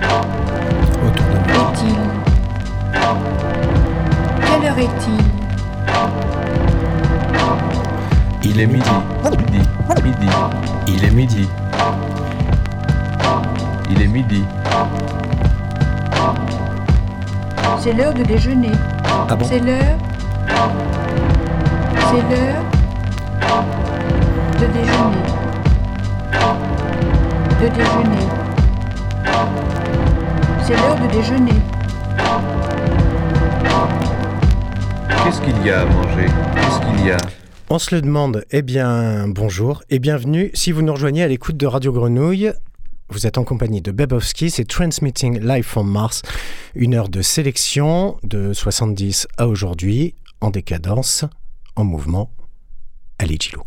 Autour de moi. Est-il Quelle heure est-il Il est midi. Midi. Midi. Il est midi. Il est midi. C'est l'heure de déjeuner. Ah bon? C'est l'heure C'est l'heure de déjeuner. De déjeuner. C'est l'heure de déjeuner. Qu'est-ce qu'il y a à manger? Qu'est-ce qu'il y a? On se le demande. Eh bien, bonjour et bienvenue. Si vous nous rejoignez à l'écoute de Radio Grenouille, vous êtes en compagnie de Bebowski, c'est Transmitting Live from Mars. Une heure de sélection de 70 à aujourd'hui, en décadence, en mouvement. Allez, Gilo.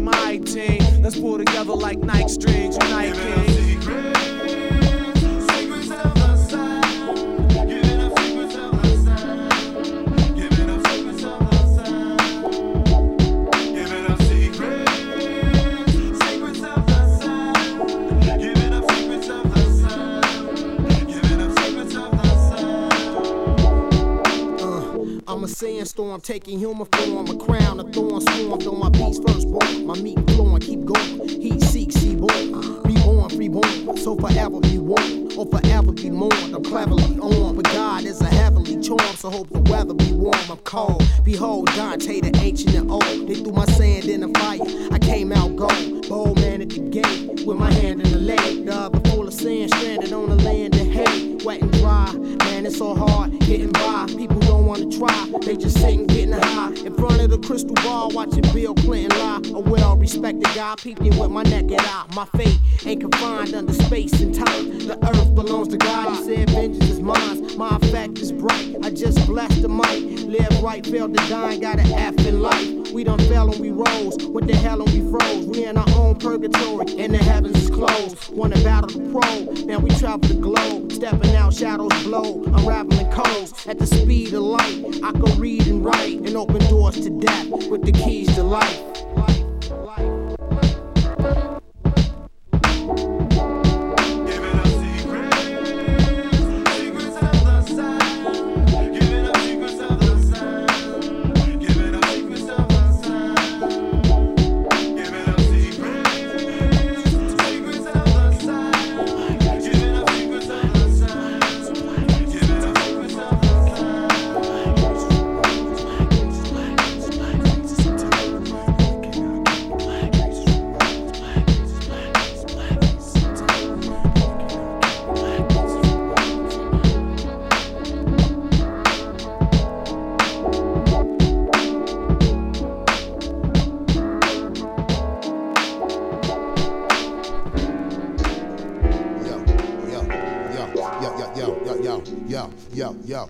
Theme, I team. Let's pull together like Nike strings, unite sandstorm taking human form, a crown of thorns swarmed on my beats firstborn. My meat flowing, keep going. He seeks, he born. Reborn, freeborn. So forever be warm, or forever be mourned. I'm cleverly on, but God is a heavenly charm, so hope the weather be warm. I'm cold. Behold, Dante, the ancient and old. They threw my sand in the fire. I came out gold. Bold man at the gate, with my hand in the leg. The other full of sand, stranded on the land. Wet and dry, man, it's so hard getting by. People don't wanna try, they just sitting getting high. In front of the crystal ball, watching Bill Clinton lie. A well respected guy peeping with my neck naked eye. My fate ain't confined under space and time. The earth belongs to God, he said vengeance is mine. My effect is bright, I just blessed the mic. Live right, failed to die, got an F in life. We done fell and we rose, what the hell and we froze. We in our own purgatory, and the heavens is closed. Wanna battle the pro, now we travel the globe. Stepping out, shadows blow, unraveling codes. At the speed of light, I can read and write, and open doors to death with the keys to life. life,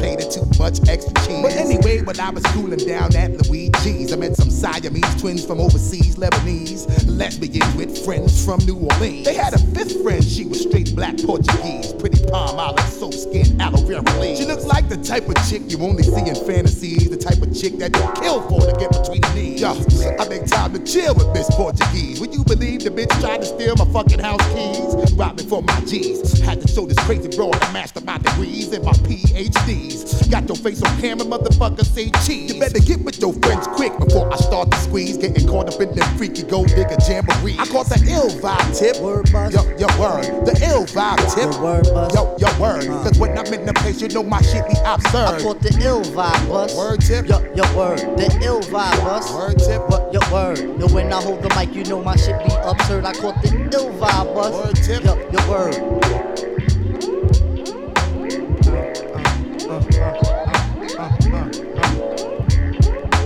constipated, too much extra cheese. But anyway, when I was cooling down at Luigi's, I met some Siamese twins from overseas, Lebanese. Lesbians with friends from New Orleans. They had a fifth friend, she was straight black Portuguese. Pretty palm olive, soap skin, aloe vera leaves. She looks like the type of chick you only see in fantasies. The type of chick that you kill for to get between the knees. Yo, I make time to chill with Miss Portuguese. Would you believe the bitch tried to steal my fucking house keys? Robbed me for my G's. Had to show this crazy broad I master my degrees and my PhDs. Got your face on camera, motherfucker, say cheese. You better get with your friends quick before I start to squeeze. Getting caught up in them freaky gold digger jamboree. I caught the ill vibe tip. Word buzz. Yo, yo, word. The ill vibe tip. The word buzz. Yo, yo, word. Uh. Cause when I'm in the place, you know my shit be I absurd. Caught the ill vibe bus. Word tip. Yo, yo, word. The ill vibe bus. Word tip. What, yo, word. Yo, when I hold the mic, you know my shit be absurd. I caught the ill vibe bus. Word tip. Yo, yo, word.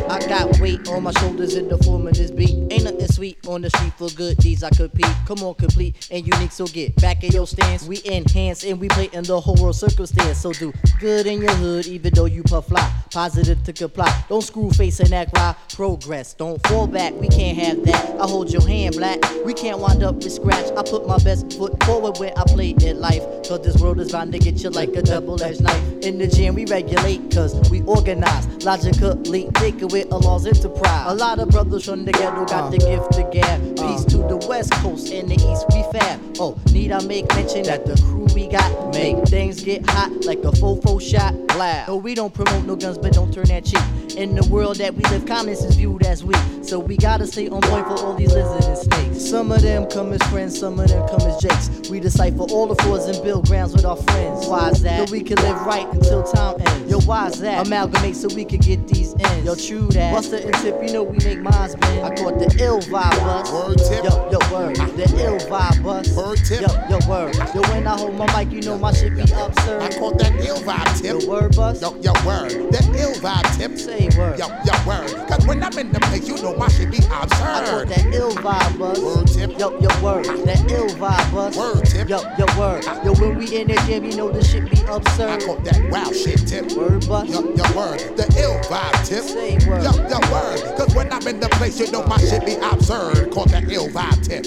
I got weight on my shoulders in the form of this beat. Ain't nothing sweet on the street for good deeds I compete. Come on, complete and unique, so get back in your stance. We enhance and we play in the whole world circumstance. So do good in your hood, even though you puff fly. Positive to comply. Don't screw face and act right. Progress, don't fall back. We can't have that. I hold your hand, black. We can't wind up with scratch. I put my best foot forward when I play it life. Cause this world is bound to get you like a double edged knife. In the gym, we regulate, cause we organize. Logically, of it a law's enterprise. A lot of brothers from the ghetto got the to gab. Peace to the west coast and the east, we fab. Oh, need I make mention that the crew we got make things get hot like a fofo shot blast. No, we don't promote no guns, but don't turn that cheek. In the world that we live, kindness is viewed as weak. So we gotta stay on point for all these lizards and snakes. Some of them come as friends, some of them come as jakes. We decipher all the flaws and build grounds with our friends. Why's that? So we can live right until time ends. Yo, why's that? Amalgamate so we can get these ends. Yo, true that. Busta and tip, you know we make minds bend. I caught the ill vibe bus. Word tip. Yo, yo, word. The ill vibe bus. Word tip. Yo, yo, word. Yo, when I hold my mic, you know my shit be absurd. I caught that ill vibe tip. Yo, word bus. Yo, yo, word. That ill vibe tip. Say word. Yo, yo, word. Cause when I'm in the place, you know my shit be absurd. I caught that ill vibe bus. Word tip. Yo, yo, word. That ill vibe bus. Word tip. Yo, yo, word. Yo, when we in the gym, you know the shit be absurd. I caught that wow shit tip. Word bus. Yo, yo, word. The ill vibe tip. Say word. Yo, yo, word. Cause when I'm in the place, you know my shit be absurd. Caught that ill vibe tip.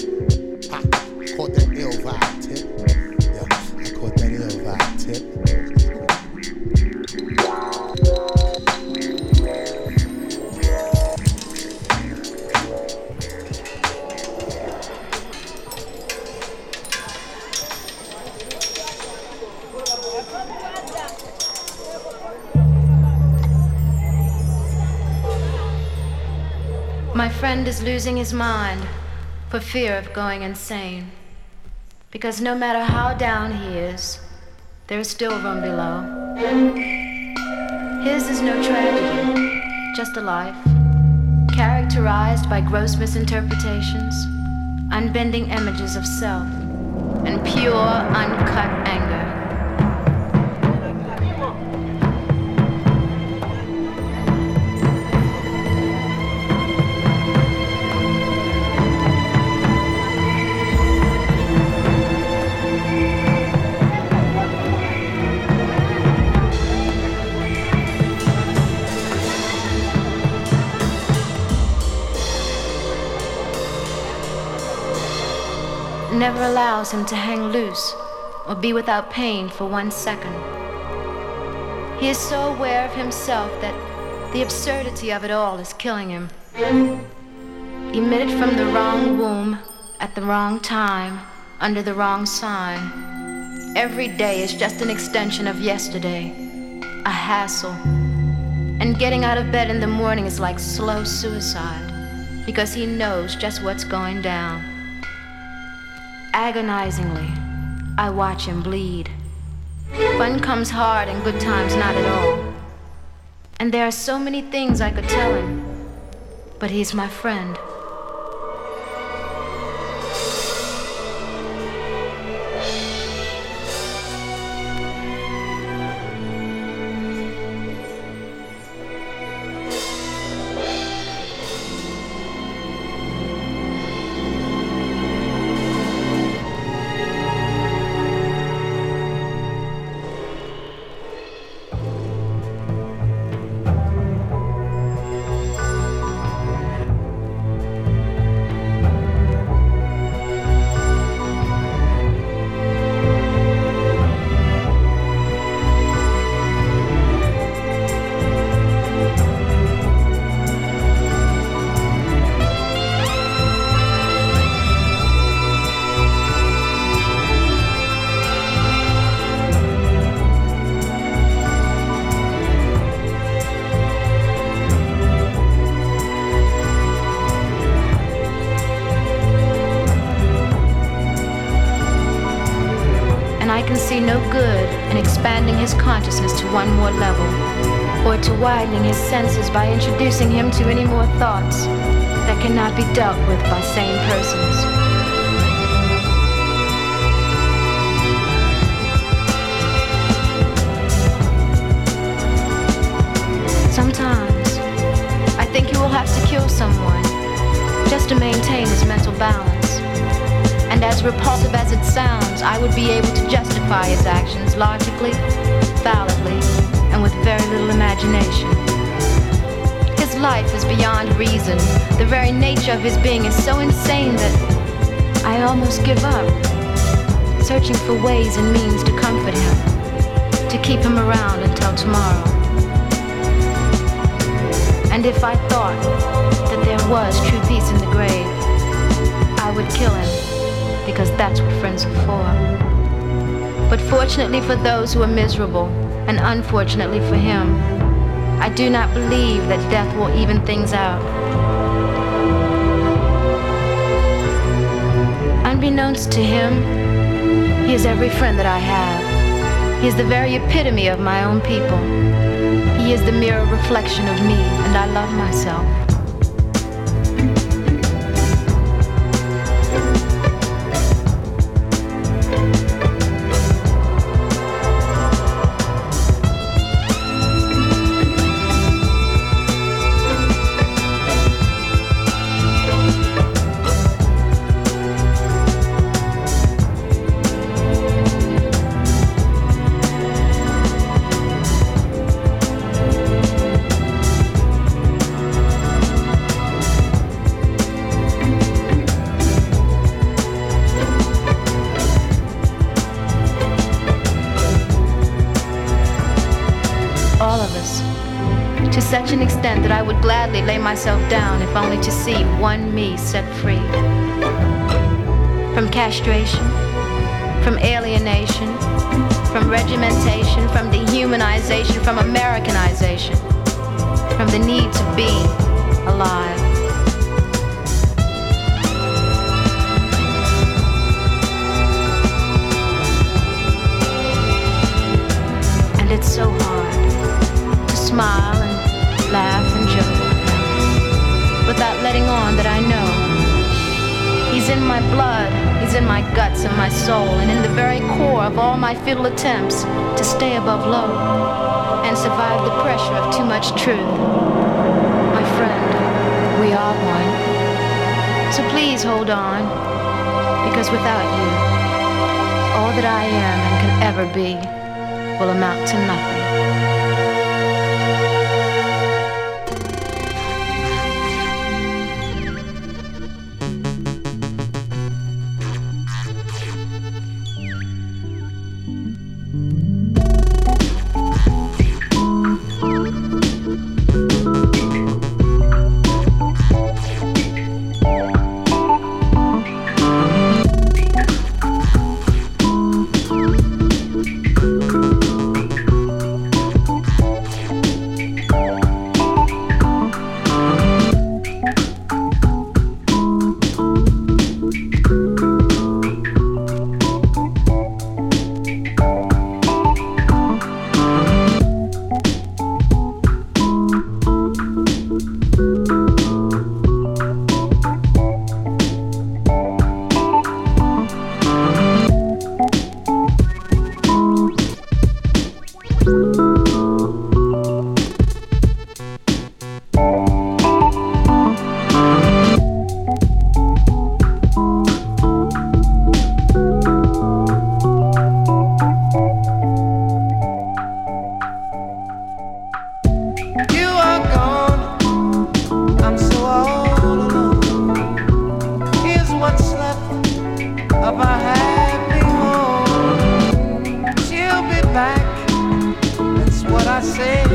Ha. Caught that ill vibe tip. Yeah, I caught that ill vibe tip. Losing his mind for fear of going insane. Because no matter how down he is, there is still room below. His is no tragedy, just a life characterized by gross misinterpretations, unbending images of self, and pure, uncut anger. Never allows him to hang loose or be without pain for one second. He is so aware of himself that the absurdity of it all is killing him. Emitted from the wrong womb at the wrong time under the wrong sign. Every day is just an extension of yesterday, a hassle. And getting out of bed in the morning is like slow suicide because he knows just what's going down. Agonizingly, I watch him bleed. Fun comes hard and good times not at all. And there are so many things I could tell him, but he's my friend. One more level, or to widening his senses by introducing him to any more thoughts that cannot be dealt with by sane persons. Sometimes I think he will have to kill someone just to maintain his mental balance. And as repulsive as it sounds, I would be able to justify his actions logically, validly, and with very little imagination. His life is beyond reason. The very nature of his being is so insane that I almost give up, searching for ways and means to comfort him, to keep him around until tomorrow. And if I thought that there was true peace in the grave, I would kill him, because that's what friends are for. But fortunately for those who are miserable, and unfortunately for him, I do not believe that death will even things out. Unbeknownst to him, he is every friend that I have. He is the very epitome of my own people. He is the mirror reflection of me, and I love myself. One me set free. From castration, from alienation, from regimentation, from dehumanization, from Americanization, from the need to be alive. And it's so hard to smile and laugh and joke without letting on he's in my blood, he's in my guts and my soul, and in the very core of all my futile attempts to stay above low and survive the pressure of too much truth. My friend, we are one. So please hold on, because without you, all that I am and can ever be will amount to nothing. Say.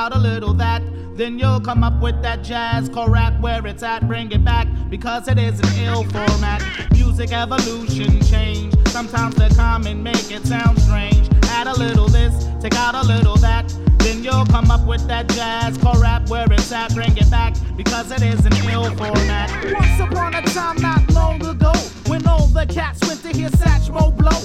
Out a little that. Then you'll come up with that jazz core rap where it's at. Bring it back because it is an ill format. Music evolution change. Sometimes the common make it sound strange. Add a little this, take out a little that. Then you'll come up with that jazz core rap where it's at. Bring it back because it is an ill format. Once upon a time, not long ago, when all the cats went to hear Satchmo blow,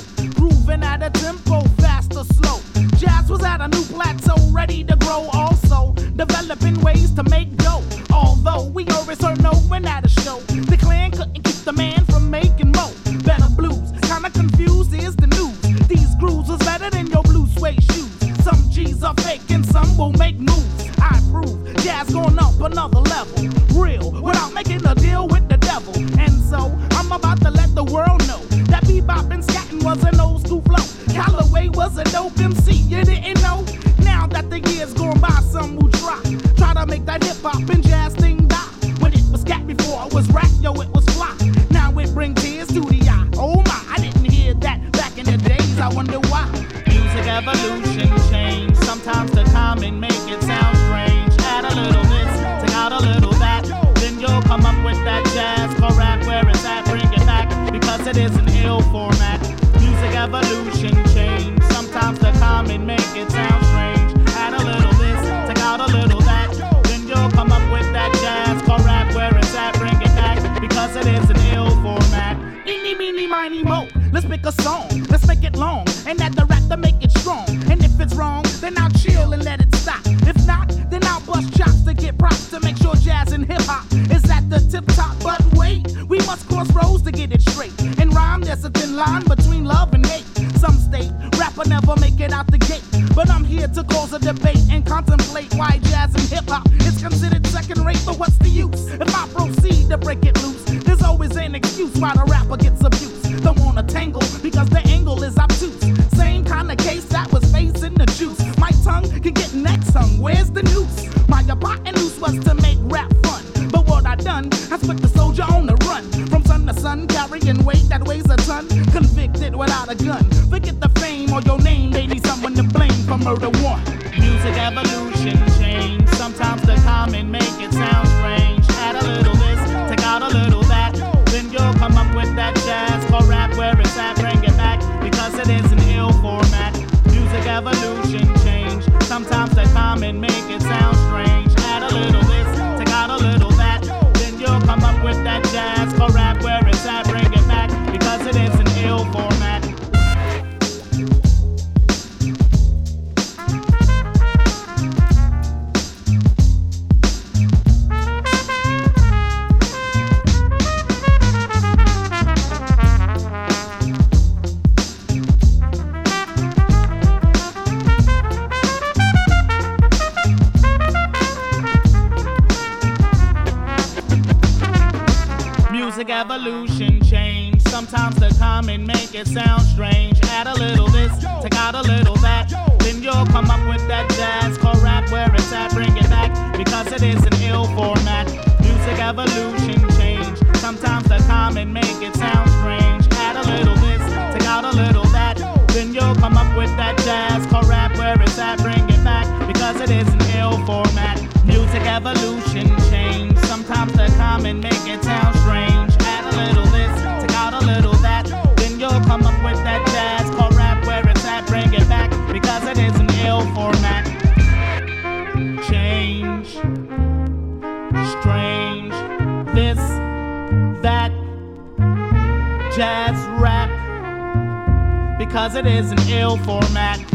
Knick-knack sung, where's the noose? My and loose was to make rap fun. But what I done, I put the soldier on the run. From sun to sun, carrying weight that weighs a ton. Convicted without a gun. Forget the fame or your name, they need someone to blame for murder one. Music evolution change. jazz rap because it is an ill format.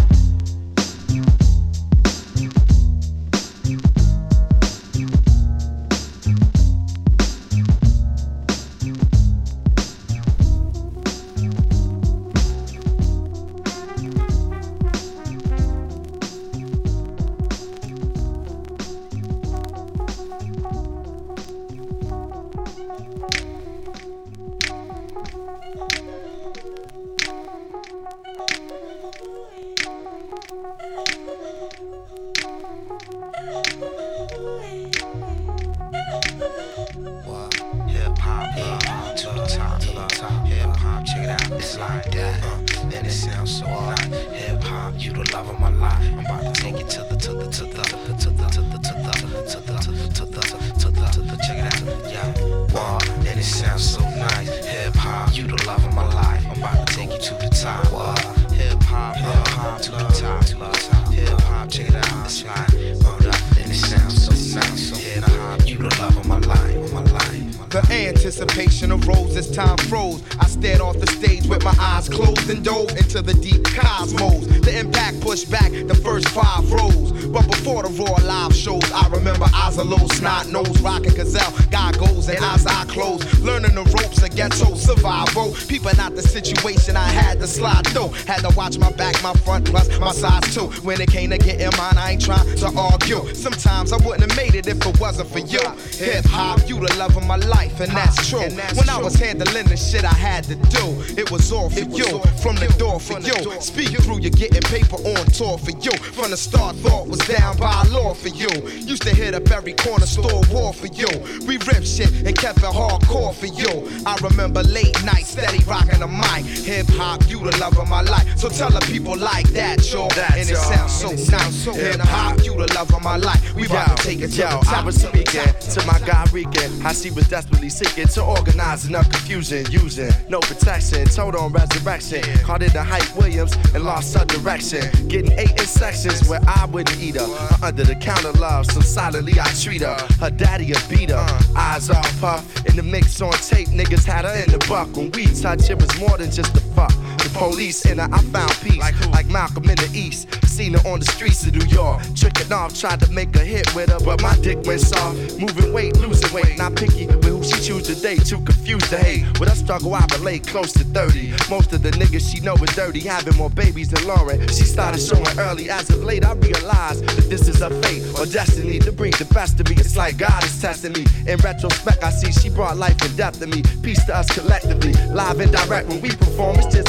Getting paper on tour for you. From the start, thought was down by law for you. Used to hit up every corner store war for you. We ripped shit and kept it hardcore for you. I remember late nights, steady rocking the mic. Hip hop, you the love of my life. So tell the people like that, yo. And it sounds so nice. Hip hop, you the love of my life. We about to take it to Yo, the I was speaking to my guy Regan. How she was desperately seeking to organize enough confusion, using no protection, told on resurrection. Caught it to Hype Williams and lost her direction. Getting eight in sections where I wouldn't eat her. Her under the counter love, so silently I treat her. Her daddy a beat her, eyes all puff. In the mix on tape, niggas had her in the buck. When we touch, it was more than just a fuck. The police in her, I found peace. Like, Malcolm in the East. Seen her on the streets of New York. Tricking off, tried to make a hit with her, but my dick went soft. Moving weight, losing weight. Not picky with who she choose to date. Too confused to hate. With her struggle, I relate close to 30. Most of the niggas she know is dirty, having more babies than Lauryn. She started showing early. As of late, I realized that this is her fate or destiny to bring the best of me. It's like God is testing me. In retrospect, I see she brought life and depth to me. Peace to us collectively. Live and direct when we perform, it's just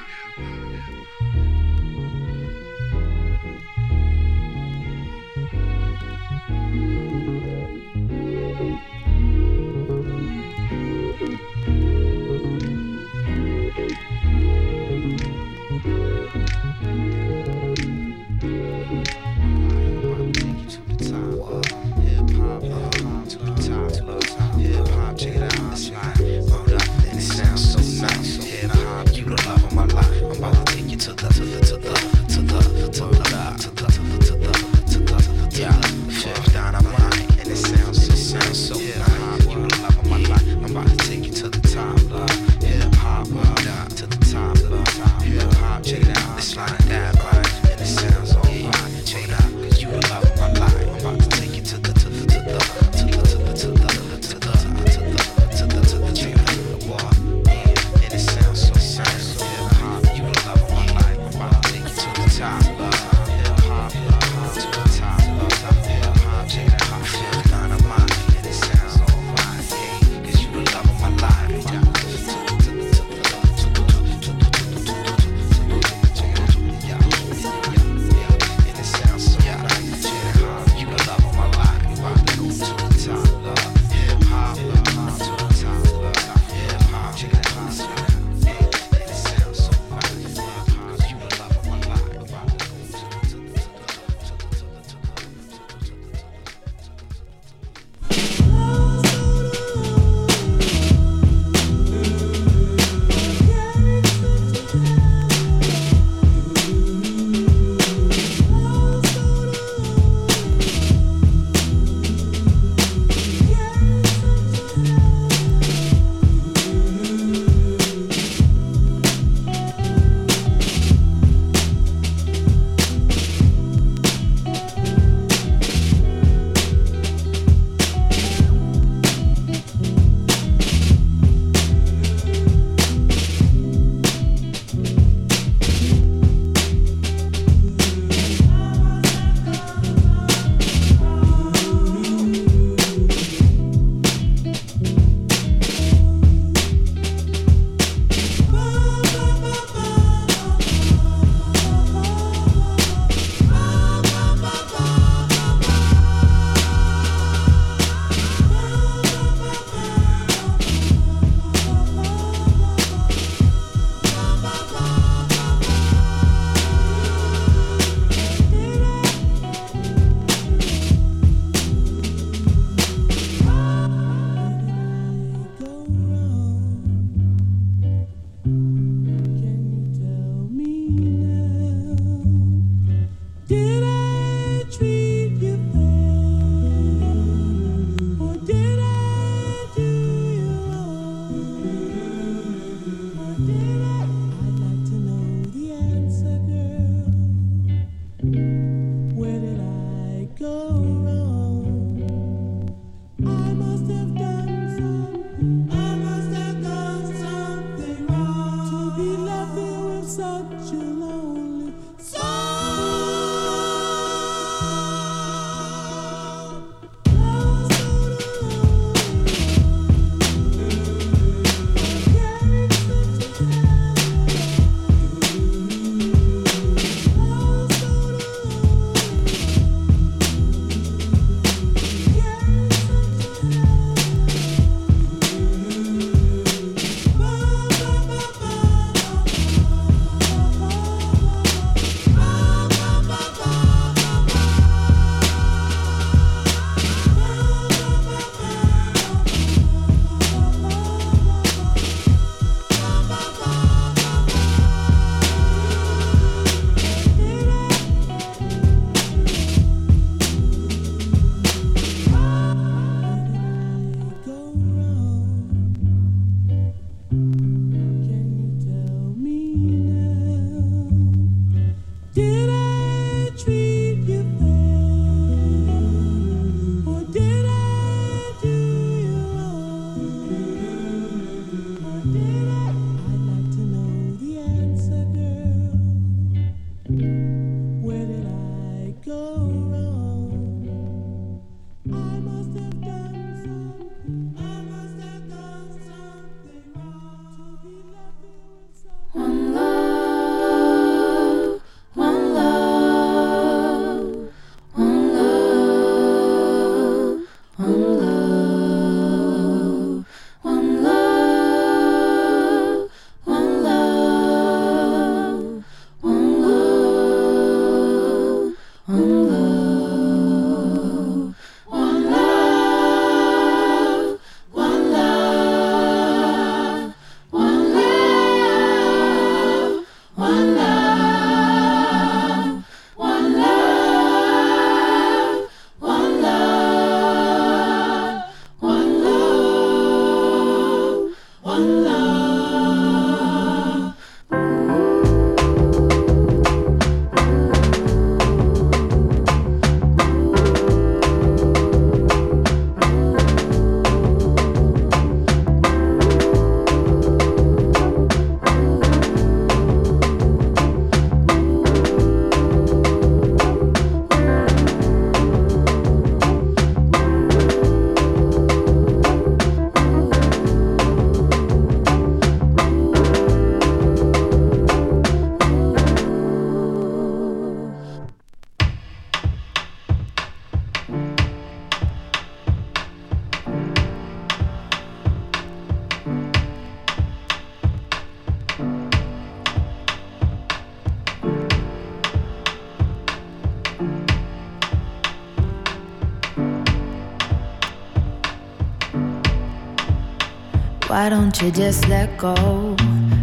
Why don't you just let go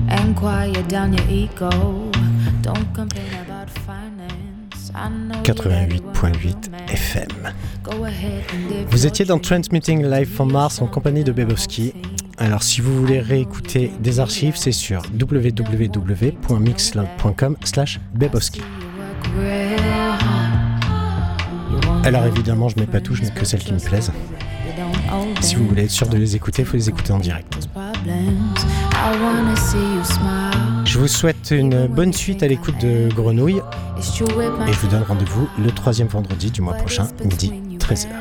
and quiet down your ego? Don't complain about finance. I know you let it run 88.8 FM. Vous étiez dans Transmitting Live from Mars en compagnie de Bebowski. Alors si vous voulez réécouter des archives, c'est sur www.mixcloud.com slash Bebowski. Alors évidemment, je mets pas tout, je mets que celles qui me plaisent. Si vous voulez être sûr de les écouter, il faut les écouter en direct. Je vous souhaite une bonne suite à l'écoute de Grenouille. Et je vous donne rendez-vous le troisième vendredi du mois prochain, midi 13h. me